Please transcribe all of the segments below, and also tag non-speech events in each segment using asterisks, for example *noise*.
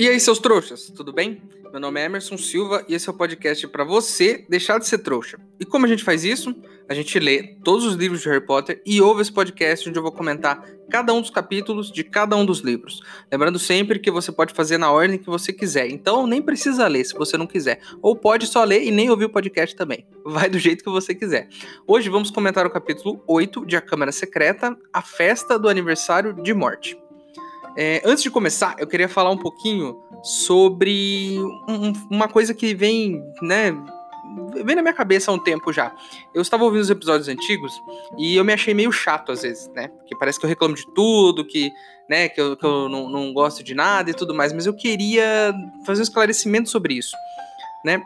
E aí, seus trouxas, tudo bem? Meu nome é Emerson Silva e esse é o podcast para você deixar de ser trouxa. E como a gente faz isso? A gente lê todos os livros de Harry Potter e ouve esse podcast onde eu vou comentar cada um dos capítulos de cada um dos livros. Lembrando sempre que você pode fazer na ordem que você quiser. Então nem precisa ler se você não quiser. Ou pode só ler e nem ouvir o podcast também. *laughs* Vai do jeito que você quiser. Hoje vamos comentar o capítulo 8 de A Câmara Secreta, a festa do aniversário de morte. É, antes de começar, eu queria falar um pouquinho sobre um, uma coisa que vem, né, vem na minha cabeça há um tempo já. Eu estava ouvindo os episódios antigos e eu me achei meio chato às vezes, né? Porque parece que eu reclamo de tudo, que, né, que eu, que eu não, não gosto de nada e tudo mais, mas eu queria fazer um esclarecimento sobre isso, né?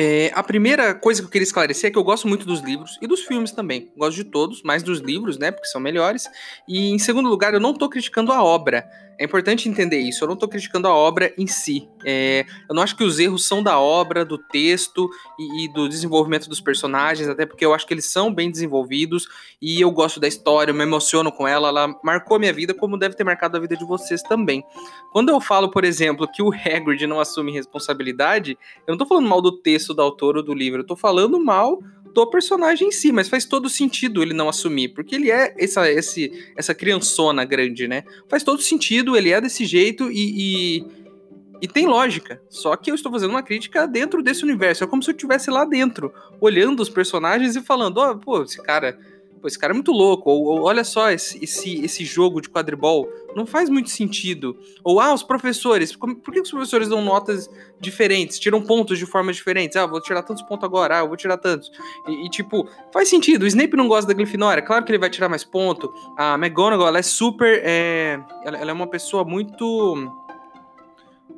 É, a primeira coisa que eu queria esclarecer é que eu gosto muito dos livros e dos filmes também. Gosto de todos, mais dos livros, né? Porque são melhores. E em segundo lugar, eu não estou criticando a obra. É importante entender isso. Eu não estou criticando a obra em si. É, eu não acho que os erros são da obra, do texto e, e, do desenvolvimento dos personagens, até porque eu acho que eles são bem desenvolvidos e eu gosto da história, eu me emociono com ela. Ela marcou minha vida, como deve ter marcado a vida de vocês também. Quando eu falo, por exemplo, que o Hagrid não assume responsabilidade, eu não estou falando mal do texto do autor ou do livro, eu estou falando mal do personagem em si, mas faz todo sentido ele não assumir, porque ele é essa, esse, essa criançona grande, né? Faz todo sentido, ele é desse jeito e, e, e, tem lógica. Só que eu estou fazendo uma crítica dentro desse universo. É como se eu estivesse lá dentro, olhando os personagens e falando: ó, oh, pô, esse cara pô, esse cara é muito louco, ou, ou olha só esse, esse, esse jogo de quadribol, não faz muito sentido. Ou, ah, os professores, por que os professores dão notas diferentes, tiram pontos de formas diferentes? Ah, vou tirar tantos pontos agora, ah, eu vou tirar tantos. E, e, tipo, faz sentido, o Snape não gosta da Grifinória, claro que ele vai tirar mais ponto. A McGonagall, ela é super, é, ela, ela é uma pessoa muito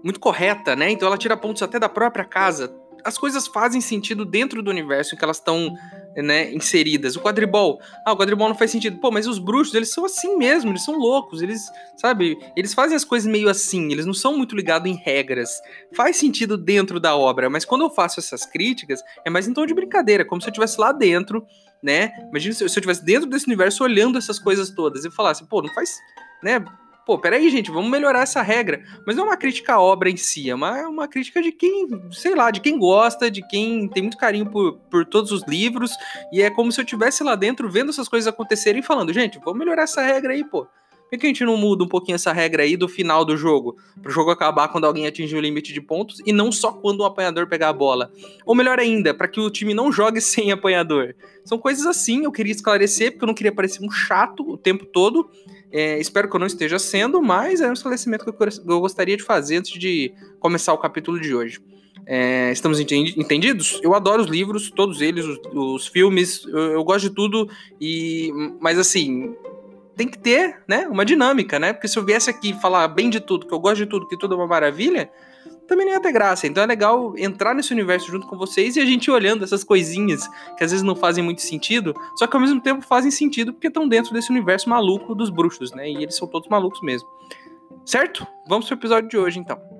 muito correta, né? Então ela tira pontos até da própria casa. As coisas fazem sentido dentro do universo em que elas estão né, inseridas. O quadribol, ah, o quadribol não faz sentido. Pô, mas os bruxos, eles são assim mesmo, eles são loucos, eles, sabe, eles fazem as coisas meio assim, eles não são muito ligados em regras. Faz sentido dentro da obra, mas quando eu faço essas críticas, é mais em tom de brincadeira, como se eu estivesse lá dentro, né? Imagina se eu estivesse dentro desse universo olhando essas coisas todas e falasse, pô, não faz, né? Pô, peraí, gente, vamos melhorar essa regra. Mas não é uma crítica à obra em si, é uma, é uma crítica de quem, sei lá, de quem gosta, de quem tem muito carinho por, por todos os livros. E é como se eu estivesse lá dentro vendo essas coisas acontecerem e falando, gente, vamos melhorar essa regra aí, pô. Por que a gente não muda um pouquinho essa regra aí do final do jogo? Para o jogo acabar quando alguém atingir o limite de pontos e não só quando o apanhador pegar a bola. Ou melhor ainda, para que o time não jogue *laughs* sem apanhador. São coisas assim, eu queria esclarecer, porque eu não queria parecer um chato o tempo todo. É, espero que eu não esteja sendo, mas é um esclarecimento que eu gostaria de fazer antes de começar o capítulo de hoje. É, estamos entendidos? Eu adoro os livros, todos eles, os, os filmes, eu, eu, gosto de tudo, e mas assim, tem que ter, né, uma dinâmica, né? Porque se eu viesse aqui falar bem de tudo, que eu gosto de tudo, que tudo é uma maravilha, também não ia ter graça. Então é legal entrar nesse universo junto com vocês e a gente olhando essas coisinhas que às vezes não fazem muito sentido, só que ao mesmo tempo fazem sentido porque estão dentro desse universo maluco dos bruxos, né? E eles são todos malucos mesmo. Certo? Vamos pro episódio de hoje então.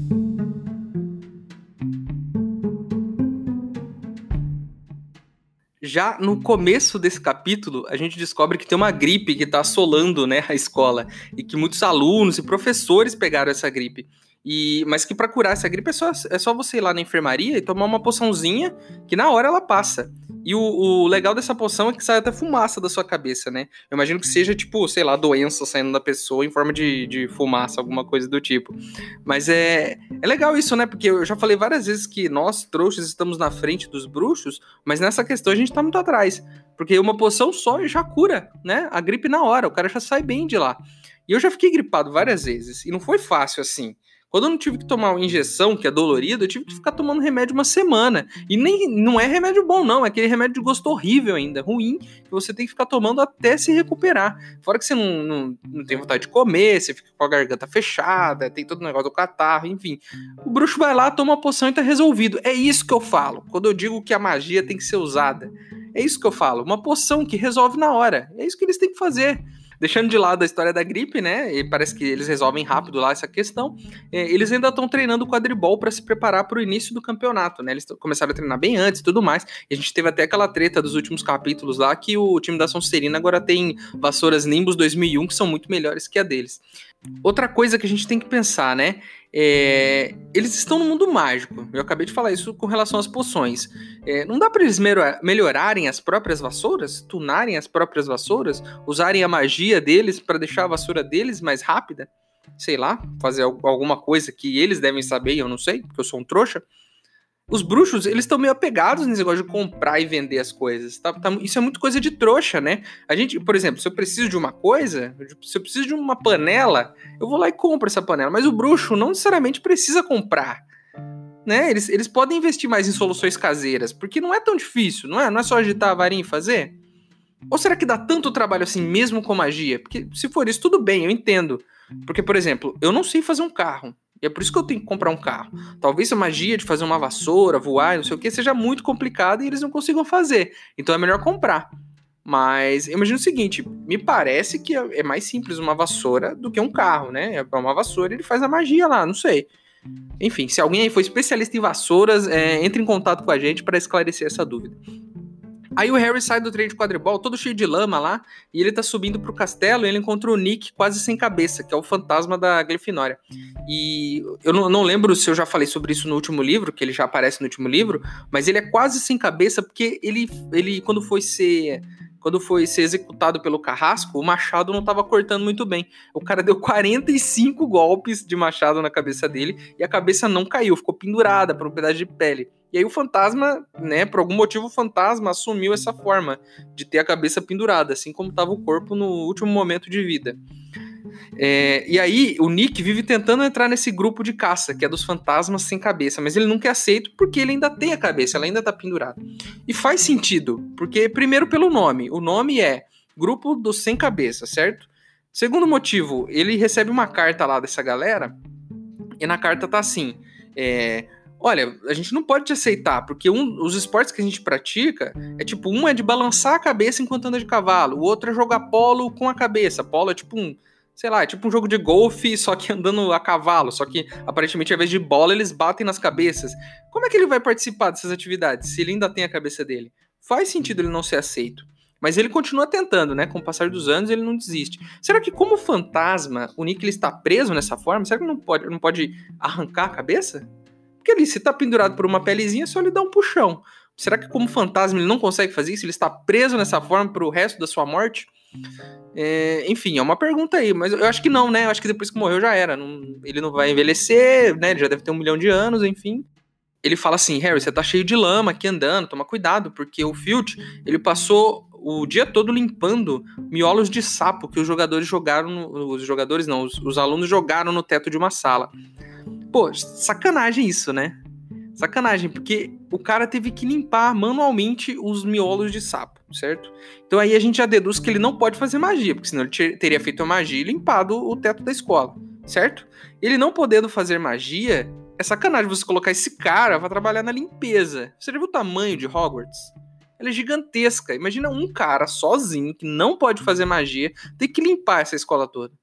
Já no começo desse capítulo, a gente descobre que tem uma gripe que está assolando né, a escola e que muitos alunos e professores pegaram essa gripe. E, mas que para curar essa gripe é só, é só você ir lá na enfermaria e tomar uma poçãozinha que na hora ela passa. E o, o, legal dessa poção é que sai até fumaça da sua cabeça, né? Eu imagino que seja, tipo, sei lá, doença saindo da pessoa em forma de, de fumaça, alguma coisa do tipo. Mas é, é legal isso, né? Porque eu já falei várias vezes que nós, trouxas, estamos na frente dos bruxos, mas nessa questão a gente tá muito atrás. Porque uma poção só já cura, né? A gripe na hora, o cara já sai bem de lá. E eu já fiquei gripado várias vezes, e não foi fácil assim. Quando eu não tive que tomar uma injeção, que é dolorida, eu tive que ficar tomando remédio uma semana. E nem não é remédio bom, não. É aquele remédio de gosto horrível ainda, ruim, que você tem que ficar tomando até se recuperar. Fora que você não, não, não tem vontade de comer, você fica com a garganta fechada, tem todo o negócio do catarro, enfim. O bruxo vai lá, toma uma poção e tá resolvido. É isso que eu falo. Quando eu digo que a magia tem que ser usada. É isso que eu falo. Uma poção que resolve na hora. É isso que eles têm que fazer deixando de lado a história da gripe, né? E parece que eles resolvem rápido lá essa questão. É, eles ainda estão treinando o quadribol para se preparar para o início do campeonato, né? Eles começaram a treinar bem antes e tudo mais. E a gente teve até aquela treta dos últimos capítulos lá que o time da Sonserina agora tem vassouras Nimbus 2001 que são muito melhores que a deles. Outra coisa que a gente tem que pensar, né? É, eles estão no mundo mágico. Eu acabei de falar isso com relação às poções. É, não dá para eles melhorarem as próprias vassouras, tunarem as próprias vassouras, usarem a magia deles para deixar a vassoura deles mais rápida? Sei lá, fazer alguma coisa que eles devem saber eu não sei, porque eu sou um trouxa os bruxos, eles estão meio apegados nesse negócio de comprar e vender as coisas. Tá, tá, isso é muito coisa de trouxa, né? A gente, por exemplo, se eu preciso de uma coisa, se eu preciso de uma panela, eu vou lá e compro essa panela. Mas o bruxo não necessariamente precisa comprar. Né? Eles, eles podem investir mais em soluções caseiras, porque não é tão difícil, não é? Não é só agitar a varinha e fazer. Ou será que dá tanto trabalho assim mesmo com magia? Porque se for isso, tudo bem, eu entendo. Porque, por exemplo, eu não sei fazer um carro. E é por isso que eu tenho que comprar um carro. Talvez a magia de fazer uma vassoura, voar, não sei o que, seja muito complicada e eles não consigam fazer. Então é melhor comprar. Mas imagina o seguinte: me parece que é mais simples uma vassoura do que um carro, né? É uma vassoura ele faz a magia lá, não sei. Enfim, se alguém aí for especialista em vassouras, é, entre em contato com a gente para esclarecer essa dúvida. Aí o Harry sai do trem de quadribol, todo cheio de lama lá, e ele tá subindo pro castelo e ele encontra o Nick quase sem cabeça, que é o fantasma da Grifinória. E eu não, não, lembro se eu já falei sobre isso no último livro, que ele já aparece no último livro, mas ele é quase sem cabeça porque ele, ele quando foi ser quando foi ser executado pelo carrasco, o machado não estava cortando muito bem. O cara deu 45 golpes de machado na cabeça dele e a cabeça não caiu, ficou pendurada por um pedaço de pele. E aí o fantasma, né, por algum motivo o fantasma assumiu essa forma de ter a cabeça pendurada, assim como estava o corpo no último momento de vida. É, e aí o Nick vive tentando entrar nesse grupo de caça, que é dos fantasmas sem cabeça, mas ele nunca é aceito porque ele ainda tem a cabeça, ela ainda tá pendurada. E faz sentido, porque primeiro pelo nome, o nome é Grupo dos Sem Cabeça, certo? Segundo motivo, ele recebe uma carta lá dessa galera, e na carta tá assim: é, olha, a gente não pode te aceitar, porque um, os esportes que a gente pratica é tipo, um é de balançar a cabeça enquanto anda de cavalo, o outro é jogar polo com a cabeça. Polo é tipo um, sei lá, é tipo um jogo de golfe, só que andando a cavalo, só que aparentemente ao invés de bola eles batem nas cabeças. Como é que ele vai participar dessas atividades se ele ainda tem a cabeça dele? Faz sentido ele não ser aceito. Mas ele continua tentando, né? Com o passar dos anos, ele não desiste. Será que, como fantasma, o Nick ele está preso nessa forma? Será que não pode, não pode arrancar a cabeça? Porque ali, se tá pendurado por uma pelezinha, é só ele dar um puxão. Será que como fantasma ele não consegue fazer isso? Ele está preso nessa forma para o resto da sua morte? É, enfim, é uma pergunta aí, mas eu acho que não, né? Eu acho que depois que morreu já era. Não, ele não vai envelhecer, né? Ele já deve ter um milhão de anos, enfim. Ele fala assim, Harry, você tá cheio de lama aqui andando, toma cuidado, porque o Filch, ele passou o dia todo limpando miolos de sapo que os jogadores jogaram, no, os jogadores não, os, os alunos jogaram no teto de uma sala. Pô, sacanagem isso, né? Sacanagem, porque o cara teve que limpar manualmente os miolos de sapo, certo? Então aí a gente já deduz que ele não pode fazer magia, porque senão ele teria feito a magia e limpado o teto da escola, certo? Ele não podendo fazer magia, é sacanagem você colocar esse cara para trabalhar na limpeza. Você já viu o tamanho de Hogwarts? Ela é gigantesca. Imagina um cara sozinho que não pode fazer magia ter que limpar essa escola toda.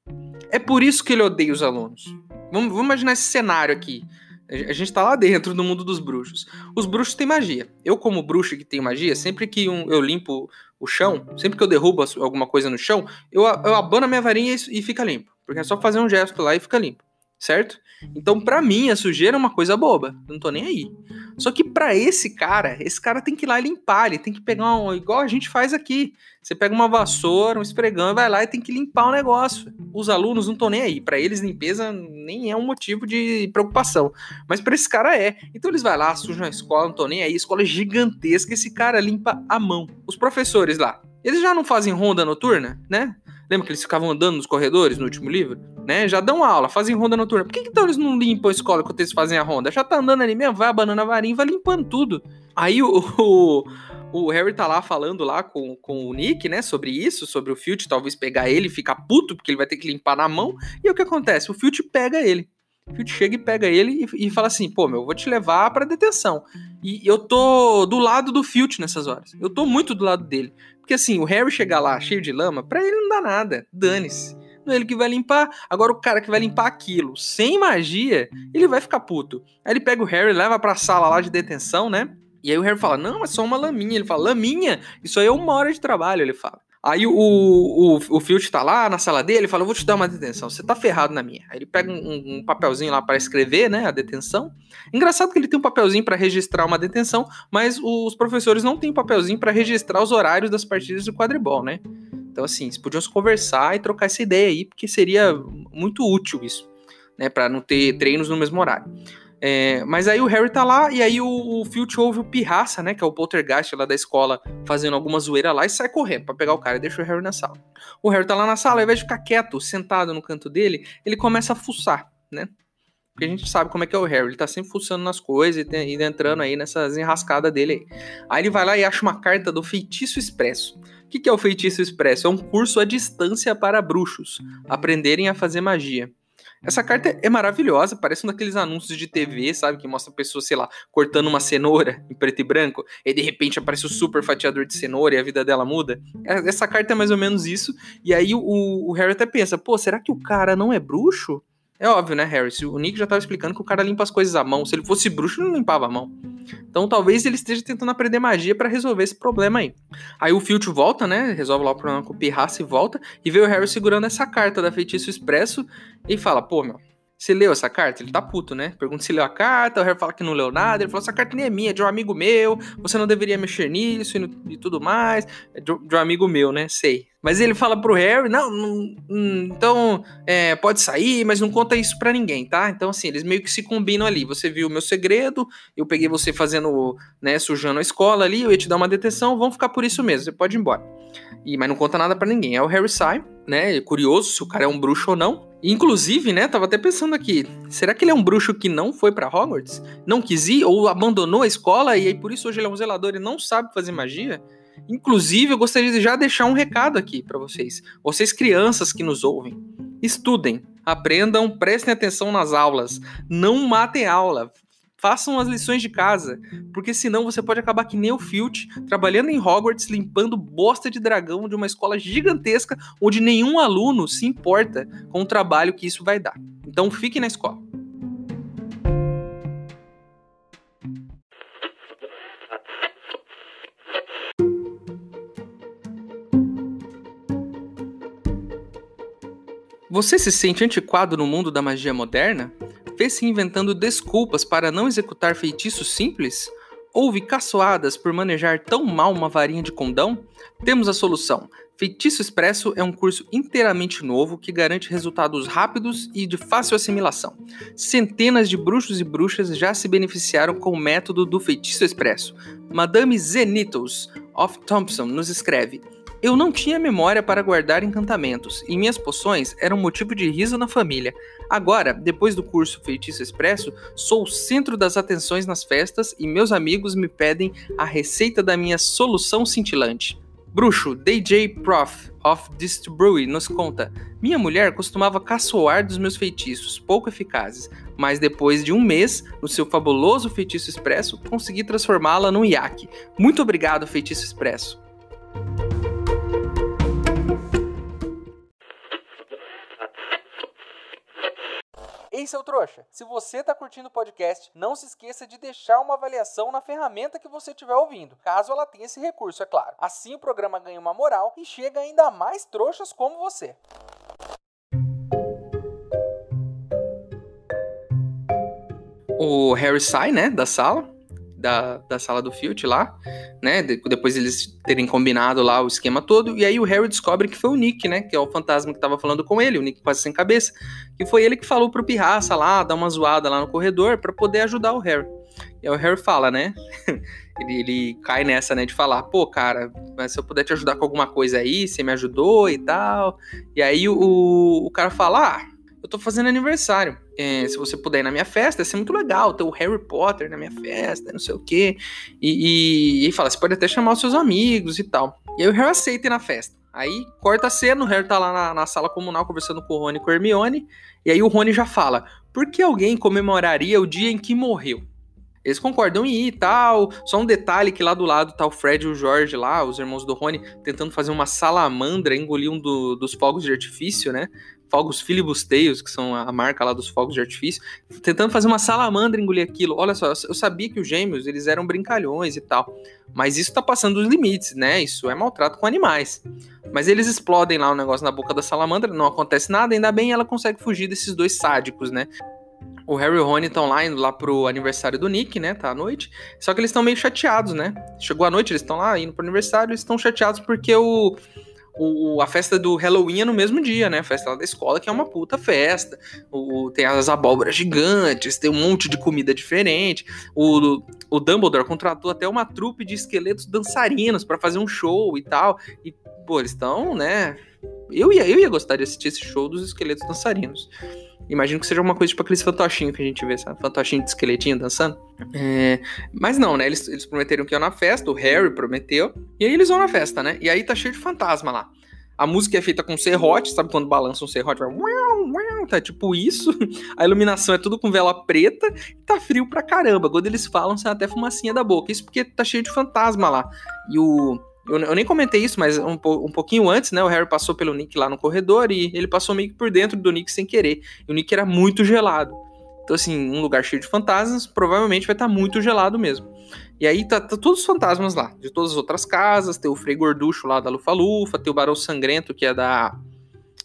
É por isso que ele odeia os alunos. Vamos, vamos imaginar esse cenário aqui. A gente tá lá dentro do mundo dos bruxos. Os bruxos têm magia. Eu, como bruxo que tem magia, sempre que um, eu limpo o chão, sempre que eu derrubo alguma coisa no chão, eu, eu abano a minha varinha e, e fica limpo. Porque é só fazer um gesto lá e fica limpo certo? Então, para mim, a sujeira é uma coisa boba. Eu não tô nem aí. Só que para esse cara, esse cara tem que ir lá e limpar, ele tem que pegar um. igual a gente faz aqui. Você pega uma vassoura, um esfregão, vai lá e tem que limpar o negócio. Os alunos não estão nem aí. Para eles, limpeza nem é um motivo de preocupação. Mas para esse cara é. Então eles vão lá, sujam a escola, não estão nem aí. A escola é gigantesca, esse cara limpa a mão. Os professores lá, eles já não fazem ronda noturna, né? Lembra que eles ficavam andando nos corredores no último livro? Né? Já dão aula, fazem ronda noturna. Por que, que então eles não limpam a escola enquanto eles fazem a ronda? Já tá andando ali mesmo, vai abanando a varinha, vai limpando tudo. Aí o, *laughs* o, o, Harry tá lá falando lá com, com o Nick, né, sobre isso, sobre o Filch talvez pegar ele e ficar puto, porque ele vai ter que limpar na mão. E o que acontece? O Filch pega ele. O Filch chega e pega ele e, e, fala assim: pô, meu, eu vou te levar pra detenção. E eu tô do lado do Filch nessas horas. Eu tô muito do lado dele. Porque assim, o Harry chegar lá cheio de lama, pra ele não dá nada. Dane-se. Ele que vai limpar. Agora o cara que vai limpar aquilo sem magia, ele vai ficar puto. Aí ele pega o Harry, leva pra sala lá de detenção, né? E aí o Harry fala: Não, é só uma laminha. Ele fala: Laminha? Isso aí é uma hora de trabalho. Ele fala. Aí o, o, o Filch tá lá na sala dele e fala: vou te dar uma detenção, você tá ferrado na minha. Aí ele pega um, um papelzinho lá para escrever, né, a detenção. Engraçado que ele tem um papelzinho para registrar uma detenção, mas os professores não têm um papelzinho para registrar os horários das partidas do quadribol, né? Então, assim, eles podiam se conversar e trocar essa ideia aí, porque seria muito útil isso, né, para não ter treinos no mesmo horário. É, mas aí o Harry tá lá e aí o, o Filch ouve o Pirraça, né? Que é o poltergeist lá da escola, fazendo alguma zoeira lá e sai correndo pra pegar o cara e deixa o Harry na sala. O Harry tá lá na sala, ao invés de ficar quieto, sentado no canto dele, ele começa a fuçar, né? Porque a gente sabe como é que é o Harry, ele tá sempre fuçando nas coisas e, e entrando aí nessas enrascadas dele aí. Aí ele vai lá e acha uma carta do Feitiço Expresso. O que, que é o Feitiço Expresso? É um curso à distância para bruxos aprenderem a fazer magia. Essa carta é maravilhosa, parece um daqueles anúncios de TV, sabe? Que mostra a pessoa, sei lá, cortando uma cenoura em preto e branco, e de repente aparece o super fatiador de cenoura e a vida dela muda. É, essa carta é mais ou menos isso. E aí o, o Harry até pensa, pô, será que o cara não é bruxo? É óbvio, né, Harry? O Nick já estava explicando que o cara limpa as coisas à mão. Se ele fosse bruxo, ele não limpava a mão. Então talvez ele esteja tentando aprender magia para resolver esse problema aí. Aí o Filch volta, né? Resolve lá o problema com o Pirraça e volta. E vê o Harry segurando essa carta da Feitiço Expresso e fala: pô, meu, você leu essa carta? Ele tá puto, né? Pergunta se leu a carta, o Harry fala que não leu nada. Ele falou: essa carta nem é minha, é de um amigo meu, você não deveria mexer nisso e, e tudo mais. É de, de, um amigo meu, né? Sei. Mas ele fala pro Harry: não, não então é, pode sair, mas não conta isso pra ninguém, tá? Então, assim, eles meio que se combinam ali. Você viu o meu segredo, eu peguei você fazendo, né, sujando a escola ali, eu ia te dar uma detenção, vamos ficar por isso mesmo, você pode ir embora. E, mas não conta nada para ninguém. Aí o Harry sai, né? Curioso se o cara é um bruxo ou não. Inclusive, né, tava até pensando aqui, será que ele é um bruxo que não foi para Hogwarts? Não quis ir ou abandonou a escola e aí por isso hoje ele é um zelador e não sabe fazer magia? Inclusive, eu gostaria de já deixar um recado aqui para vocês. Vocês crianças que nos ouvem, estudem, aprendam, prestem atenção nas aulas, não matem aula. Façam as lições de casa, porque senão você pode acabar que nem o Filch, trabalhando em Hogwarts, limpando bosta de dragão de uma escola gigantesca onde nenhum aluno se importa com o trabalho que isso vai dar. Então fique na escola. Você se sente antiquado no mundo da magia moderna? Vê-se inventando desculpas para não executar feitiços simples? Houve caçoadas por manejar tão mal uma varinha de condão? Temos a solução. Feitiço Expresso é um curso inteiramente novo que garante resultados rápidos e de fácil assimilação. Centenas de bruxos e bruxas já se beneficiaram com o método do Feitiço Expresso. Madame Zenitos of Thompson nos escreve: eu não tinha memória para guardar encantamentos, e minhas poções eram motivo de riso na família. Agora, depois do curso Feitiço Expresso, sou o centro das atenções nas festas e meus amigos me pedem a receita da minha solução cintilante. Bruxo DJ Prof of Distillery nos conta: Minha mulher costumava caçoar dos meus feitiços, pouco eficazes, mas depois de um mês, no seu fabuloso feitiço expresso, consegui transformá-la num iaque. Muito obrigado, feitiço expresso. Ei, seu trouxa, se você está curtindo o podcast, não se esqueça de deixar uma avaliação na ferramenta que você estiver ouvindo, caso ela tenha esse recurso, é claro. Assim o programa ganha uma moral e chega ainda mais trouxas como você. O Harry sai, né, da sala, da, da sala do Filch lá, né? De, depois eles terem combinado lá o esquema todo. E aí o Harry descobre que foi o Nick, né? Que é o fantasma que tava falando com ele, o Nick quase sem cabeça. Que foi ele que falou pro Pirraça lá, dar uma zoada lá no corredor para poder ajudar o Harry. E aí o Harry fala, né? *laughs* ele, ele cai nessa, né? De falar, pô, cara, mas se eu puder te ajudar com alguma coisa aí, você me ajudou e tal. E aí o, o cara fala, ah, eu tô fazendo aniversário. É, se você puder ir na minha festa, ia ser muito legal ter o Harry Potter na minha festa, não sei o quê. E, e, e fala, você pode até chamar os seus amigos e tal. E aí o Harry aceita ir na festa. Aí corta a cena, o Harry tá lá na, na, sala comunal conversando com o Rony e com a Hermione. E aí o Rony já fala: por que alguém comemoraria o dia em que morreu? Eles concordam em ir e tal. Só um detalhe que lá do lado tá o Fred e o George lá, os irmãos do Rony, tentando fazer uma salamandra, engolir um do, dos fogos de artifício, né? Fogos filibusteios, que são a marca lá dos fogos de artifício, tentando fazer uma salamandra engolir aquilo. Olha só, eu sabia que os gêmeos, eles eram brincalhões e tal, mas isso tá passando dos limites, né? Isso é maltrato com animais. Mas eles explodem lá o negócio na boca da salamandra, não acontece nada, ainda bem ela consegue fugir desses dois sádicos, né? O Harry e o Rony estão lá indo lá pro aniversário do Nick, né? Tá à noite. Só que eles estão meio chateados, né? Chegou a noite, eles estão lá indo pro aniversário, eles estão chateados porque o o, a festa do Halloween é no mesmo dia, né? A festa lá da escola, que é uma puta festa. O, tem as abóboras gigantes, tem um monte de comida diferente. O, o Dumbledore contratou até uma trupe de esqueletos dançarinos para fazer um show e tal. E, pô, eles estão, né? Eu ia, eu ia gostar de assistir esse show dos esqueletos dançarinos. Imagino que seja uma coisa tipo aqueles fantochinhos que a gente vê, sabe? Fantochinho de esqueletinho dançando. É... Mas não, né? Eles, eles prometeram que iam na festa, o Harry prometeu. E aí eles vão na festa, né? E aí tá cheio de fantasma lá. A música é feita com serrote, sabe quando balança um serrote? Vai... Tá tipo isso. *laughs* A iluminação é tudo com vela preta. E tá frio pra caramba. Quando eles falam, sai até fumacinha da boca. Isso porque tá cheio de fantasma lá. E o eu, eu, nem comentei isso, mas um, um, pouquinho antes, né? O Harry passou pelo Nick lá no corredor e ele passou meio que por dentro do Nick sem querer. E o Nick era muito gelado. Então, assim, um lugar cheio de fantasmas, provavelmente vai estar tá muito gelado mesmo. E aí tá, tá, todos os fantasmas lá, de todas as outras casas. Tem o Frei Gorducho lá da Lufa-Lufa, tem o Barão Sangrento, que é da,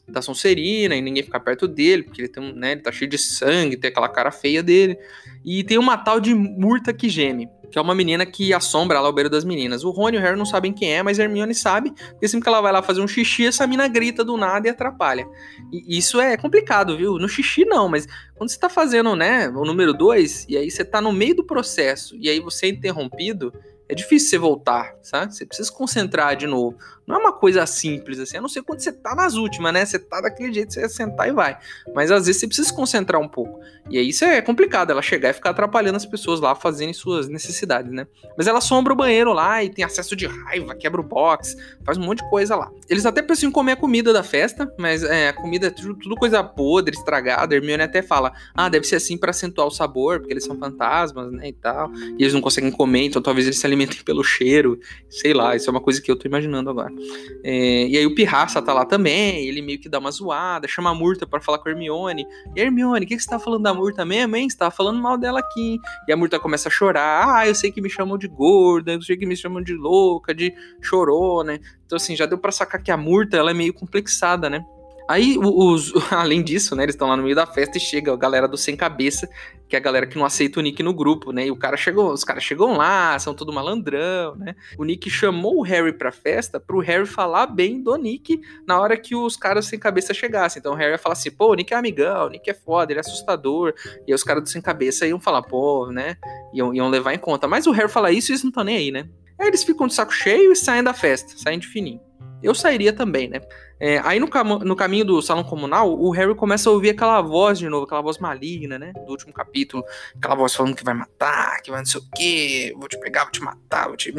da Sonserina, e ninguém fica perto dele, porque ele, tem né, ele tá cheio de sangue, tem aquela cara feia dele. E tem uma tal de Murta que geme que é uma menina que assombra lá o beiro das meninas. O Rony e o Harry não sabem quem é, mas Hermione sabe, porque sempre que ela vai lá fazer um xixi, essa mina grita do nada e atrapalha. E isso é complicado, viu? No xixi não, mas quando você tá fazendo, né, o número 2, e aí você tá no meio do processo, e aí você é interrompido, é difícil você voltar, sabe? Você precisa se concentrar de novo. Não é uma coisa simples assim, a não ser quando você tá nas últimas, né? Você tá daquele jeito, você ia sentar e vai. Mas às vezes você precisa se concentrar um pouco. E aí isso é complicado, ela chegar e ficar atrapalhando as pessoas lá fazendo suas necessidades, né? Mas ela sombra o banheiro lá e tem acesso de raiva, quebra o box, faz um monte de coisa lá. Eles até em comer a comida da festa, mas é, a comida é tudo, tudo coisa podre, estragada. A Hermione até fala: ah, deve ser assim para acentuar o sabor, porque eles são fantasmas, né? E tal. E eles não conseguem comer, então talvez eles se alimentem *laughs* pelo cheiro. Sei lá, isso é uma coisa que eu tô imaginando agora. É, e aí o Pirraça tá lá também, ele meio que dá uma zoada, chama a Murta para falar com a Hermione. E Hermione, o que, que você tá falando da Murta mesmo, hein? Você tá falando mal dela aqui. E a Murta começa a chorar. Ah, eu sei que me chamam de gorda, eu sei que me chamam de louca, de chorona. Então, assim, já deu pra sacar que a Murta, ela é meio complexada, né? Aí, os, *laughs* além disso, né, eles estão lá no meio da festa e chega a galera do Sem Cabeça, que é a galera que não aceita o Nick no grupo, né? E o cara chegou, os caras chegam lá, são tudo malandrão, né? O Nick chamou o Harry pra festa pro Harry falar bem do Nick na hora que os caras sem cabeça chegassem. Então o Harry ia falar assim, pô, o Nick é amigão, o Nick é foda, ele é assustador. E aí os caras do sem cabeça iam falar, pô, né? Iam, iam levar em conta. Mas o Harry fala isso e eles não estão nem aí, né? Aí eles ficam de saco cheio e saem da festa, saem de fininho. Eu sairia também, né? É, aí no, cam no, caminho do salão comunal, o Harry começa a ouvir aquela voz de novo, aquela voz maligna, né? Do último capítulo. Aquela voz falando que vai matar, que vai não sei o quê, vou te pegar, vou te matar, vou te,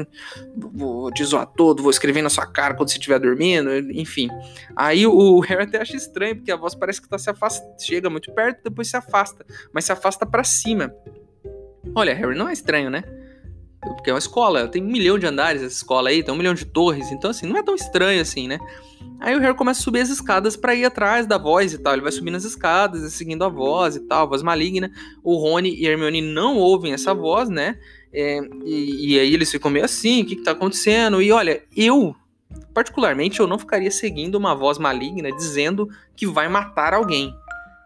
vou te zoar todo, vou escrever na sua cara quando você estiver dormindo, enfim. Aí o Harry até acha estranho, porque a voz parece que tá se afastando, chega muito perto, depois se afasta, mas se afasta para cima. Olha, Harry, não é estranho, né? Porque é uma escola, tem um milhão de andares essa escola aí, tem um milhão de torres, então assim, não é tão estranho assim, né? Aí o Harry começa a subir as escadas para ir atrás da voz e tal. Ele vai subindo as escadas, seguindo a voz e tal, voz maligna. O Rony e a Hermione não ouvem essa voz, né? É, e, e, aí eles ficam meio assim, o que, que tá acontecendo? E olha, eu, particularmente, eu não ficaria seguindo uma voz maligna dizendo que vai matar alguém.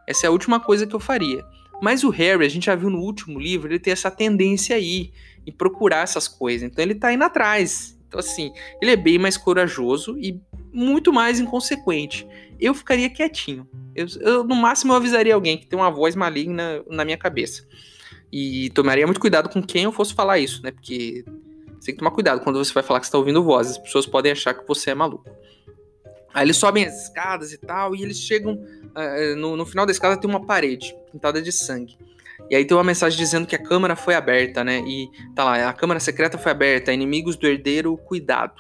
Essa é a última coisa que eu faria. Mas o Harry, a gente já viu no último livro, ele tem essa tendência aí em procurar essas coisas. Então ele tá indo atrás. Então, assim, ele é bem mais corajoso e muito mais inconsequente. Eu ficaria quietinho. Eu, eu, no máximo, eu avisaria alguém que tem uma voz maligna na minha cabeça. E tomaria muito cuidado com quem eu fosse falar isso, né? Porque você tem que tomar cuidado quando você vai falar que você tá ouvindo vozes. As pessoas podem achar que você é maluco. Aí eles sobem as escadas e tal, e eles chegam. Uh, no, no final da escada tem uma parede pintada de sangue. E aí tem uma mensagem dizendo que a câmara foi aberta, né? E tá lá, a câmara secreta foi aberta, inimigos do herdeiro, cuidado.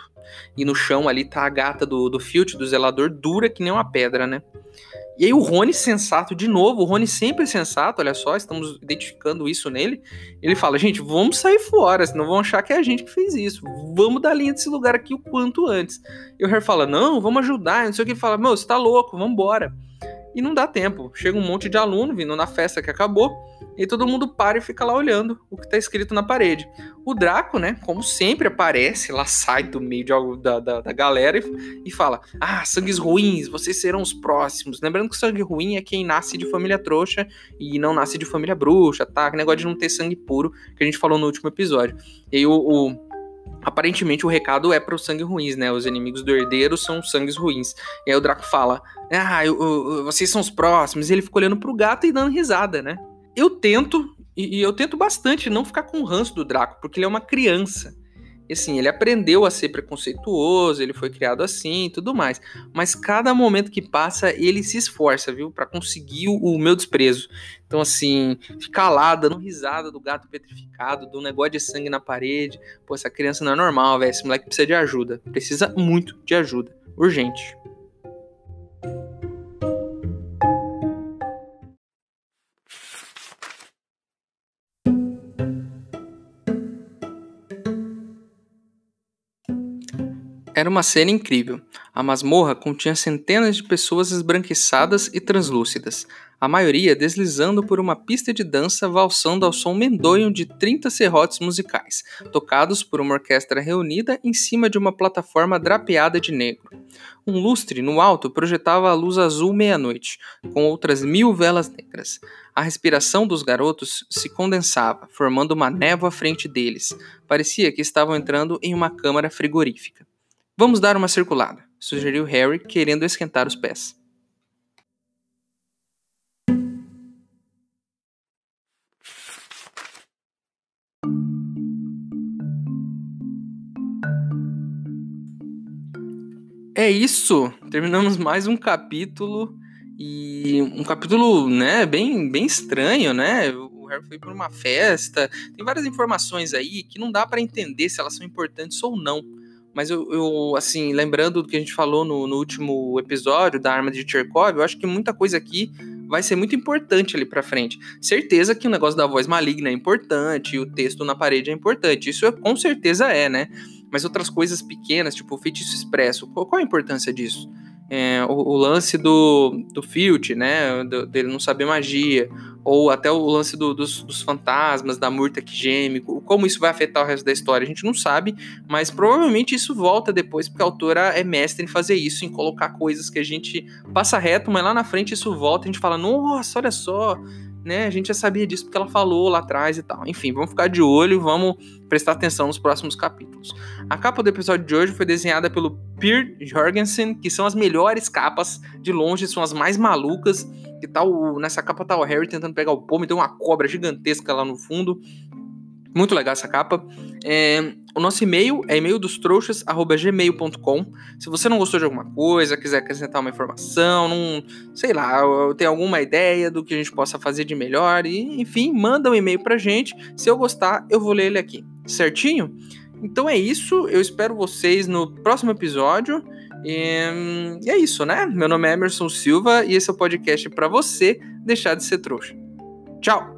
E no chão ali tá a gata do, do Filch, do zelador, dura que nem uma pedra, né? E aí o Rony sensato de novo, o Rony sempre sensato, olha só, estamos identificando isso nele. Ele fala, gente, vamos sair fora, senão vão achar que é a gente que fez isso. Vamos dar linha desse lugar aqui o quanto antes. E o Harry fala, não, vamos ajudar, não sei o que. Ele fala, meu, você tá louco, vamos embora. E não dá tempo. Chega um monte de aluno vindo na festa que acabou e todo mundo para e fica lá olhando o que está escrito na parede. O Draco, né, como sempre aparece, lá sai do meio de, da, da, da, galera e, e fala: Ah, sangues ruins, vocês serão os próximos. Lembrando que sangue ruim é quem nasce de família trouxa e não nasce de família bruxa, tá? Que negócio de não ter sangue puro que a gente falou no último episódio. E aí o, o aparentemente o recado é para os sangue ruins, né? Os inimigos do herdeiro são sangues ruins. E aí o Draco fala: Ah, eu, eu, vocês são os próximos. E ele fica olhando pro gato e dando risada, né? Eu tento, e eu tento bastante não ficar com o ranço do Draco, porque ele é uma criança. E assim, ele aprendeu a ser preconceituoso, ele foi criado assim e tudo mais. Mas cada momento que passa, ele se esforça, viu? para conseguir o, meu desprezo. Então, assim, ficar lá dando risada do gato petrificado, do negócio de sangue na parede. Pô, essa criança não é normal, velho. Esse moleque precisa de ajuda. Precisa muito de ajuda. Urgente. Era uma cena incrível. A masmorra continha centenas de pessoas esbranquiçadas e translúcidas, a maioria deslizando por uma pista de dança valsando ao som mendonho de 30 serrotes musicais, tocados por uma orquestra reunida em cima de uma plataforma drapeada de negro. Um lustre no alto projetava a luz azul meia-noite, com outras mil velas negras. A respiração dos garotos se condensava, formando uma névoa à frente deles. Parecia que estavam entrando em uma câmara frigorífica. Vamos dar uma circulada, sugeriu Harry, querendo esquentar os pés. É isso! Terminamos mais um capítulo e um capítulo, né, bem, bem estranho, né? O Harry foi para uma festa. Tem várias informações aí que não dá para entender se elas são importantes ou não. Mas eu, eu, assim, lembrando do que a gente falou no, no último episódio da arma de Cherkov, eu acho que muita coisa aqui vai ser muito importante ali para frente. Certeza que o negócio da voz maligna é importante, o texto na parede é importante. Isso é, com certeza é, né? Mas outras coisas pequenas, tipo o feitiço expresso, qual, qual a importância disso? É, o, o, lance do, do Filt, né? Do, dele não saber magia, ou até o lance do, dos, dos, fantasmas, da murta que geme, como isso vai afetar o resto da história, a gente não sabe, mas provavelmente isso volta depois, porque a autora é mestre em fazer isso, em colocar coisas que a gente passa reto, mas lá na frente isso volta, a gente fala, nossa, olha só, né? A gente já sabia disso porque ela falou lá atrás e tal. Enfim, vamos ficar de olho, vamos prestar atenção nos próximos capítulos. A capa do episódio de hoje foi desenhada pelo Peer Jorgensen, que são as melhores capas de longe, são as mais malucas. Que tal nessa capa tá o Harry tentando pegar o pomo tem uma cobra gigantesca lá no fundo. Muito legal essa capa. É, o nosso e-mail é e-mail dos trouxas@gmail.com. Se você não gostou de alguma coisa, quiser acrescentar uma informação, não, sei lá, tem alguma ideia do que a gente possa fazer de melhor, e, enfim, manda um e-mail pra gente. Se eu gostar, eu vou ler ele aqui. Certinho? Então é isso. Eu espero vocês no próximo episódio. E, e é isso, né? Meu nome é Emerson Silva e esse é o podcast para você deixar de ser trouxa. Tchau!